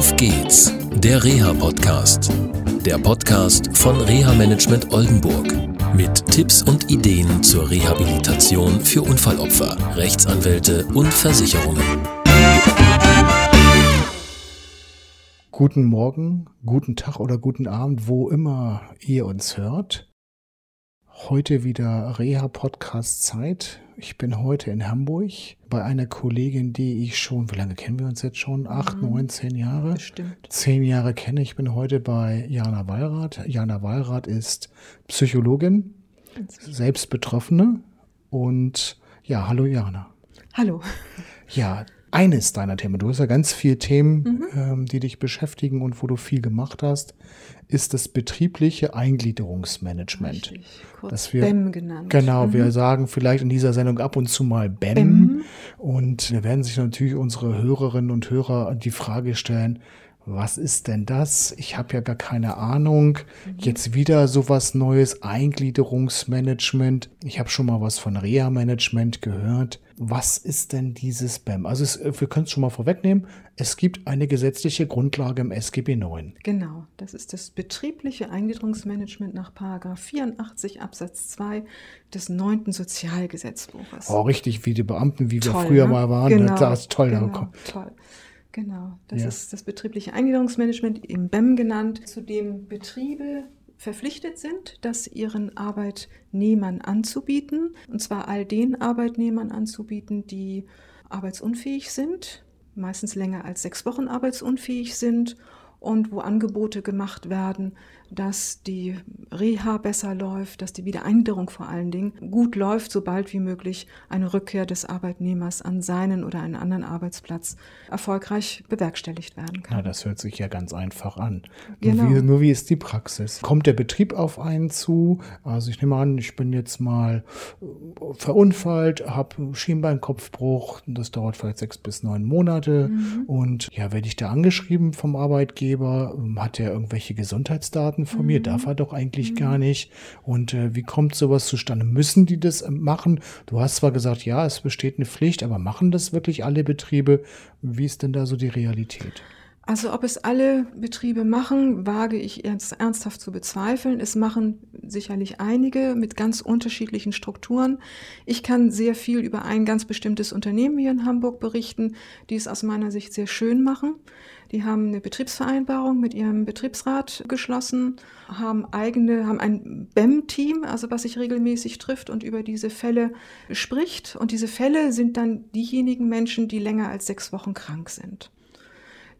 Auf geht's, der Reha-Podcast. Der Podcast von Reha Management Oldenburg. Mit Tipps und Ideen zur Rehabilitation für Unfallopfer, Rechtsanwälte und Versicherungen. Guten Morgen, guten Tag oder guten Abend, wo immer ihr uns hört. Heute wieder Reha-Podcast-Zeit. Ich bin heute in Hamburg bei einer Kollegin, die ich schon, wie lange kennen wir uns jetzt schon? Acht, mhm. neun, zehn Jahre? Bestimmt. Zehn Jahre kenne ich. bin heute bei Jana Wallrath. Jana Wallrath ist Psychologin, selbst Betroffene. Und ja, hallo Jana. Hallo. Ja, eines deiner Themen, du hast ja ganz viele Themen, mhm. ähm, die dich beschäftigen und wo du viel gemacht hast, ist das betriebliche Eingliederungsmanagement. Richtig, kurz das wir, BEM genannt. Genau, mhm. wir sagen vielleicht in dieser Sendung ab und zu mal BEM. BEM. Und da werden sich natürlich unsere Hörerinnen und Hörer die Frage stellen, was ist denn das? Ich habe ja gar keine Ahnung. Mhm. Jetzt wieder sowas Neues, Eingliederungsmanagement. Ich habe schon mal was von Reha-Management gehört. Was ist denn dieses BEM? Also es, wir können es schon mal vorwegnehmen. Es gibt eine gesetzliche Grundlage im SGB 9. Genau, das ist das betriebliche Eingliederungsmanagement nach 84 Absatz 2 des 9. Sozialgesetzbuches. Oh, richtig, wie die Beamten, wie toll, wir früher ne? mal waren. Genau, das ist toll. Genau, toll. Genau, das ja. ist das betriebliche Eingliederungsmanagement, im BEM genannt, zu dem Betriebe verpflichtet sind, das ihren Arbeitnehmern anzubieten. Und zwar all den Arbeitnehmern anzubieten, die arbeitsunfähig sind, meistens länger als sechs Wochen arbeitsunfähig sind und wo Angebote gemacht werden, dass die Reha besser läuft, dass die Wiedereingliederung vor allen Dingen gut läuft, sobald wie möglich eine Rückkehr des Arbeitnehmers an seinen oder einen anderen Arbeitsplatz erfolgreich bewerkstelligt werden kann. Na, das hört sich ja ganz einfach an. Genau. Nur, wie, nur wie ist die Praxis? Kommt der Betrieb auf einen zu? Also ich nehme an, ich bin jetzt mal äh, verunfallt, habe Schienbeinkopfbruch, das dauert vielleicht sechs bis neun Monate mhm. und ja, werde ich da angeschrieben vom Arbeitgeber? Hat er irgendwelche Gesundheitsdaten? Daten von mir, darf er doch eigentlich mhm. gar nicht. Und äh, wie kommt sowas zustande? Müssen die das äh, machen? Du hast zwar gesagt, ja, es besteht eine Pflicht, aber machen das wirklich alle Betriebe? Wie ist denn da so die Realität? Also ob es alle Betriebe machen, wage ich ernsthaft zu bezweifeln. Es machen sicherlich einige mit ganz unterschiedlichen Strukturen. Ich kann sehr viel über ein ganz bestimmtes Unternehmen hier in Hamburg berichten, die es aus meiner Sicht sehr schön machen. Die haben eine Betriebsvereinbarung mit ihrem Betriebsrat geschlossen, haben eigene, haben ein BEM-Team, also was sich regelmäßig trifft und über diese Fälle spricht. Und diese Fälle sind dann diejenigen Menschen, die länger als sechs Wochen krank sind.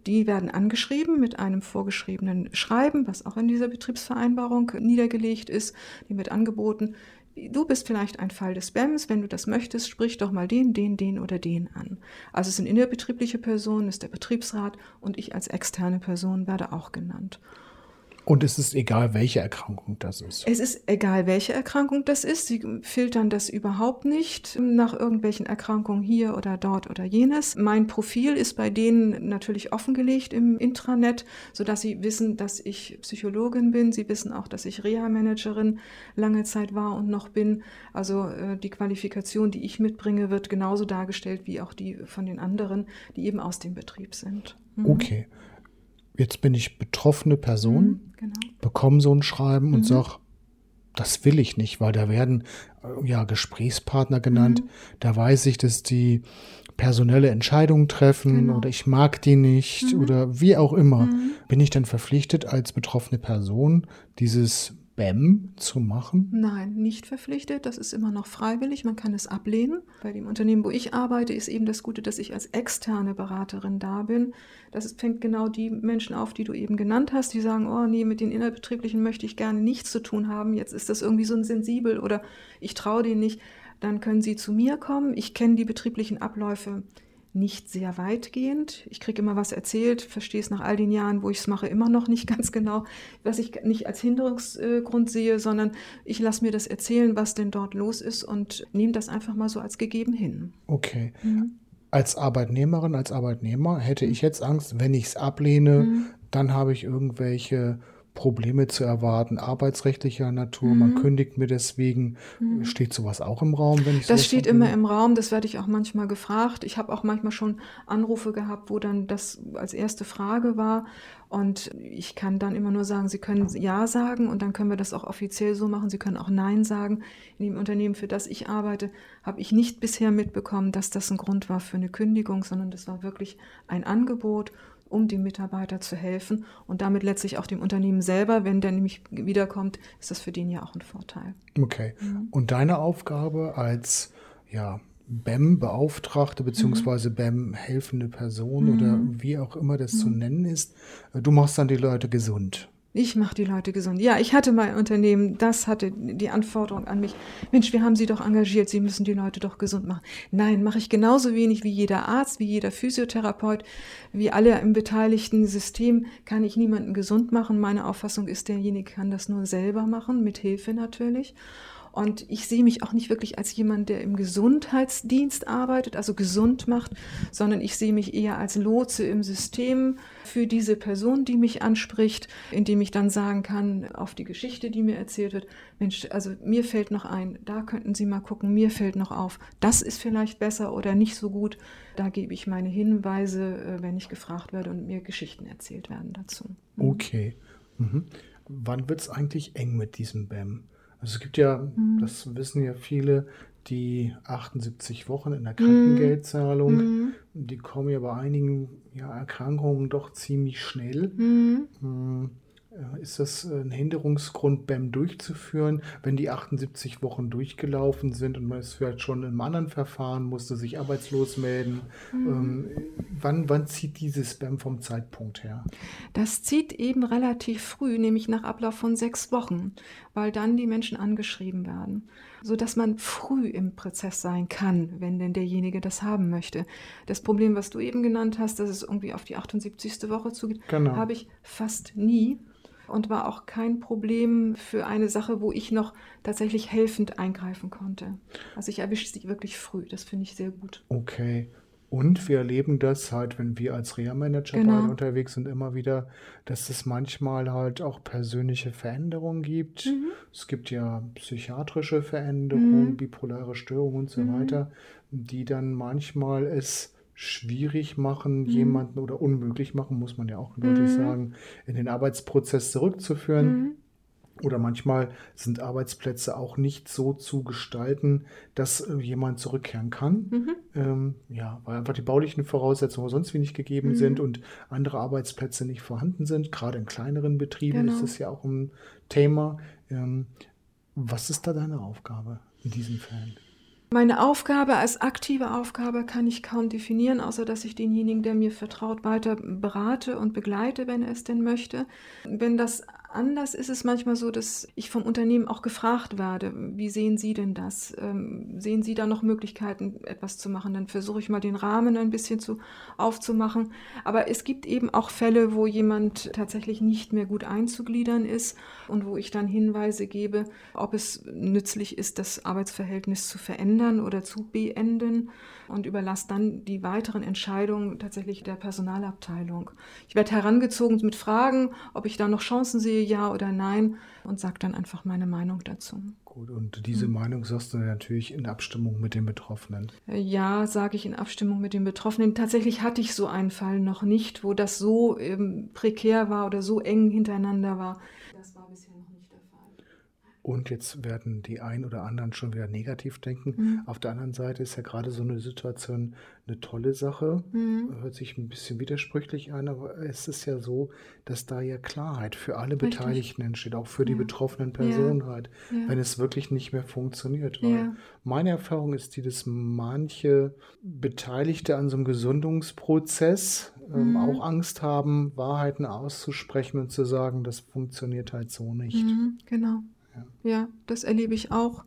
Die werden angeschrieben mit einem vorgeschriebenen Schreiben, was auch in dieser Betriebsvereinbarung niedergelegt ist. Die wird angeboten, du bist vielleicht ein Fall des BEMs, wenn du das möchtest, sprich doch mal den, den, den oder den an. Also es sind innerbetriebliche Personen, ist der Betriebsrat und ich als externe Person werde auch genannt. Und es ist egal, welche Erkrankung das ist. Es ist egal, welche Erkrankung das ist. Sie filtern das überhaupt nicht nach irgendwelchen Erkrankungen hier oder dort oder jenes. Mein Profil ist bei denen natürlich offengelegt im Intranet, sodass sie wissen, dass ich Psychologin bin. Sie wissen auch, dass ich Reha-Managerin lange Zeit war und noch bin. Also äh, die Qualifikation, die ich mitbringe, wird genauso dargestellt wie auch die von den anderen, die eben aus dem Betrieb sind. Mhm. Okay jetzt bin ich betroffene Person, mhm, genau. bekomme so ein Schreiben mhm. und sage, das will ich nicht, weil da werden äh, ja Gesprächspartner genannt. Mhm. Da weiß ich, dass die personelle Entscheidungen treffen genau. oder ich mag die nicht mhm. oder wie auch immer. Mhm. Bin ich dann verpflichtet als betroffene Person dieses BEM zu machen? Nein, nicht verpflichtet. Das ist immer noch freiwillig. Man kann es ablehnen. Bei dem Unternehmen, wo ich arbeite, ist eben das Gute, dass ich als externe Beraterin da bin. Das fängt genau die Menschen auf, die du eben genannt hast, die sagen, oh nee, mit den innerbetrieblichen möchte ich gerne nichts zu tun haben. Jetzt ist das irgendwie so ein sensibel oder ich traue denen nicht. Dann können sie zu mir kommen. Ich kenne die betrieblichen Abläufe nicht sehr weitgehend. Ich kriege immer was erzählt, verstehe es nach all den Jahren, wo ich es mache, immer noch nicht ganz genau, was ich nicht als Hinderungsgrund sehe, sondern ich lasse mir das erzählen, was denn dort los ist und nehme das einfach mal so als gegeben hin. Okay. Mhm. Als Arbeitnehmerin, als Arbeitnehmer hätte ich jetzt Angst, wenn ich es ablehne, mhm. dann habe ich irgendwelche Probleme zu erwarten, arbeitsrechtlicher Natur, man Mhm. kündigt mir deswegen. Mhm. Steht sowas auch im Raum, wenn ich Das steht immer im Raum, das werde ich auch manchmal gefragt. Ich habe auch manchmal schon Anrufe gehabt, wo dann das als erste Frage war. Und ich kann dann immer nur sagen, Sie können Ja sagen und dann können wir das auch offiziell so machen. Sie können auch Nein sagen. In dem Unternehmen, für das ich arbeite, habe ich nicht bisher mitbekommen, dass das ein Grund war für eine Kündigung, sondern das war wirklich ein Angebot, um dem Mitarbeiter zu helfen und damit letztlich auch dem Unternehmen selber. Wenn der nämlich wiederkommt, ist das für den ja auch ein Vorteil. Okay. Mhm. Und deine Aufgabe als ja, BEM-Beauftragte beziehungsweise BEM-helfende Person oder Mhm. wie auch immer das zu nennen ist, äh, du machst dann die Leute gesund. Ich mache die Leute gesund. Ja, ich hatte mein Unternehmen, das hatte die Anforderung an mich. Mensch, wir haben Sie doch engagiert, Sie müssen die Leute doch gesund machen. Nein, mache ich genauso wenig wie jeder Arzt, wie jeder Physiotherapeut, wie alle im beteiligten System, kann ich niemanden gesund machen. Meine Auffassung ist, derjenige kann das nur selber machen, mit Hilfe natürlich. Und ich sehe mich auch nicht wirklich als jemand, der im Gesundheitsdienst arbeitet, also gesund macht, sondern ich sehe mich eher als Lotse im System für diese Person, die mich anspricht, indem ich dann sagen kann, auf die Geschichte, die mir erzählt wird, Mensch, also mir fällt noch ein, da könnten Sie mal gucken, mir fällt noch auf, das ist vielleicht besser oder nicht so gut. Da gebe ich meine Hinweise, äh, wenn ich gefragt werde und mir Geschichten erzählt werden dazu. Mhm. Okay. Mhm. Wann wird es eigentlich eng mit diesem BEM? Also es gibt ja, Mhm. das wissen ja viele, die 78 Wochen in der Krankengeldzahlung, Mhm. die kommen ja bei einigen ja, Erkrankungen doch ziemlich schnell. Mhm. Äh, Ist das ein Hinderungsgrund, BEM durchzuführen, wenn die 78 Wochen durchgelaufen sind und man ist vielleicht schon im anderen Verfahren, musste sich arbeitslos melden? Ähm, wann, wann zieht dieses BEM vom Zeitpunkt her? Das zieht eben relativ früh, nämlich nach Ablauf von sechs Wochen, weil dann die Menschen angeschrieben werden, sodass man früh im Prozess sein kann, wenn denn derjenige das haben möchte. Das Problem, was du eben genannt hast, dass es irgendwie auf die 78. Woche zugeht, Genau. habe ich fast nie und war auch kein Problem für eine Sache, wo ich noch tatsächlich helfend eingreifen konnte. Also ich erwische sie wirklich früh, das finde ich sehr gut. Okay. Und wir erleben das halt, wenn wir als Reha-Manager Genau. beide unterwegs sind, immer wieder, dass es manchmal halt auch persönliche Veränderungen gibt. Mhm. Es gibt ja psychiatrische Veränderungen, Mhm. bipolare Störungen und so Mhm. weiter, die dann manchmal es schwierig machen, Mhm. jemanden oder unmöglich machen, muss man ja auch deutlich Mhm. sagen, in den Arbeitsprozess zurückzuführen. Mhm. Oder manchmal sind Arbeitsplätze auch nicht so zu gestalten, dass äh, jemand zurückkehren kann. Mhm. Ähm, ja, weil einfach die baulichen Voraussetzungen oder sonst wie nicht gegeben Mhm. sind und andere Arbeitsplätze nicht vorhanden sind. Gerade in kleineren Betrieben Genau. ist das ja auch ein Thema. Ähm, was ist da deine Aufgabe in diesen Fällen? Meine Aufgabe als aktive Aufgabe kann ich kaum definieren, außer dass ich denjenigen, der mir vertraut, weiter berate und begleite, wenn er es denn möchte. Wenn das anders ist, es manchmal so, dass ich vom Unternehmen auch gefragt werde, wie sehen Sie denn das? Ähm, sehen Sie da noch Möglichkeiten, etwas zu machen? Dann versuche ich mal den Rahmen ein bisschen zu aufzumachen. Aber es gibt eben auch Fälle, wo jemand tatsächlich nicht mehr gut einzugliedern ist und wo ich dann Hinweise gebe, ob es nützlich ist, das Arbeitsverhältnis zu verändern oder zu beenden und überlasse dann die weiteren Entscheidungen tatsächlich der Personalabteilung. Ich werde herangezogen mit Fragen, ob ich da noch Chancen sehe, ja oder nein, und sage dann einfach meine Meinung dazu. Gut, und diese Mhm. Meinung sagst du natürlich in Abstimmung mit den Betroffenen. Äh, Ja, sage ich in Abstimmung mit den Betroffenen. Tatsächlich hatte ich so einen Fall noch nicht, wo das so ähm, prekär war oder so eng hintereinander war. Das war bisher noch nicht der Fall. Und jetzt werden die ein oder anderen schon wieder negativ denken. Mhm. Auf der anderen Seite ist ja gerade so eine Situation eine tolle Sache. Mhm. Hört sich ein bisschen widersprüchlich an, aber es ist ja so, dass da ja Klarheit für alle Richtig. Beteiligten entsteht, auch für die Ja. betroffenen Personen halt, Ja. wenn es wirklich nicht mehr funktioniert. Weil Ja. meine Erfahrung ist die, dass manche Beteiligte an so einem Gesundungsprozess ähm, Mhm. auch Angst haben, Wahrheiten auszusprechen und zu sagen, das funktioniert halt so nicht. Mhm, genau. Ja. Das erlebe ich auch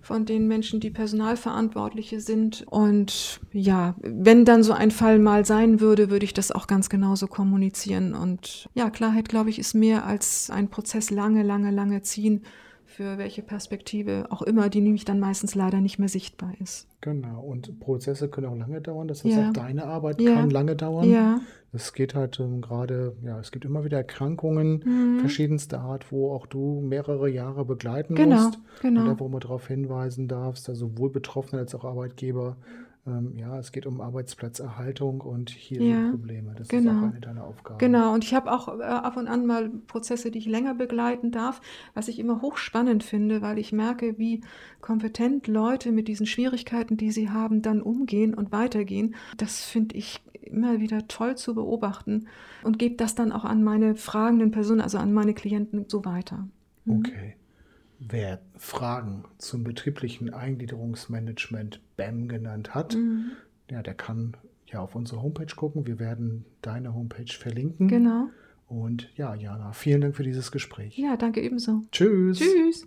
von den Menschen, die Personalverantwortliche sind. Und ja, wenn dann so ein Fall mal sein würde, würde ich das auch ganz genauso kommunizieren. Und ja, Klarheit, glaube ich, ist mehr als ein Prozess lange, lange, lange ziehen, für welche Perspektive auch immer, die nämlich dann meistens leider nicht mehr sichtbar ist. Genau, und Prozesse können auch lange dauern. Das heißt, Ja. auch deine Arbeit Ja. kann lange dauern. Ja, Es geht halt ähm, gerade, ja, es gibt immer wieder Erkrankungen Mhm. verschiedenster Art, wo auch du mehrere Jahre begleiten Genau, musst. genau. Und da, wo man darauf hinweisen darfst, also sowohl Betroffene als auch Arbeitgeber. Ähm, ja, es geht um Arbeitsplatzerhaltung und hier Ja, sind Probleme. Das ist genau. auch eine deiner Aufgaben. Genau, und ich habe auch äh, ab und an mal Prozesse, die ich länger begleiten darf, was ich immer hochspannend finde, weil ich merke, wie kompetent Leute mit diesen Schwierigkeiten, die sie haben, dann umgehen und weitergehen. Das finde ich immer wieder toll zu beobachten und gebe das dann auch an meine fragenden Personen, also an meine Klienten so weiter. Mhm. Okay. Wer Fragen zum betrieblichen Eingliederungsmanagement BAM genannt hat, Mhm. ja, der kann ja auf unsere Homepage gucken. Wir werden deine Homepage verlinken. Genau. Und ja, Jana, vielen Dank für dieses Gespräch. Ja, danke ebenso. Tschüss. Tschüss.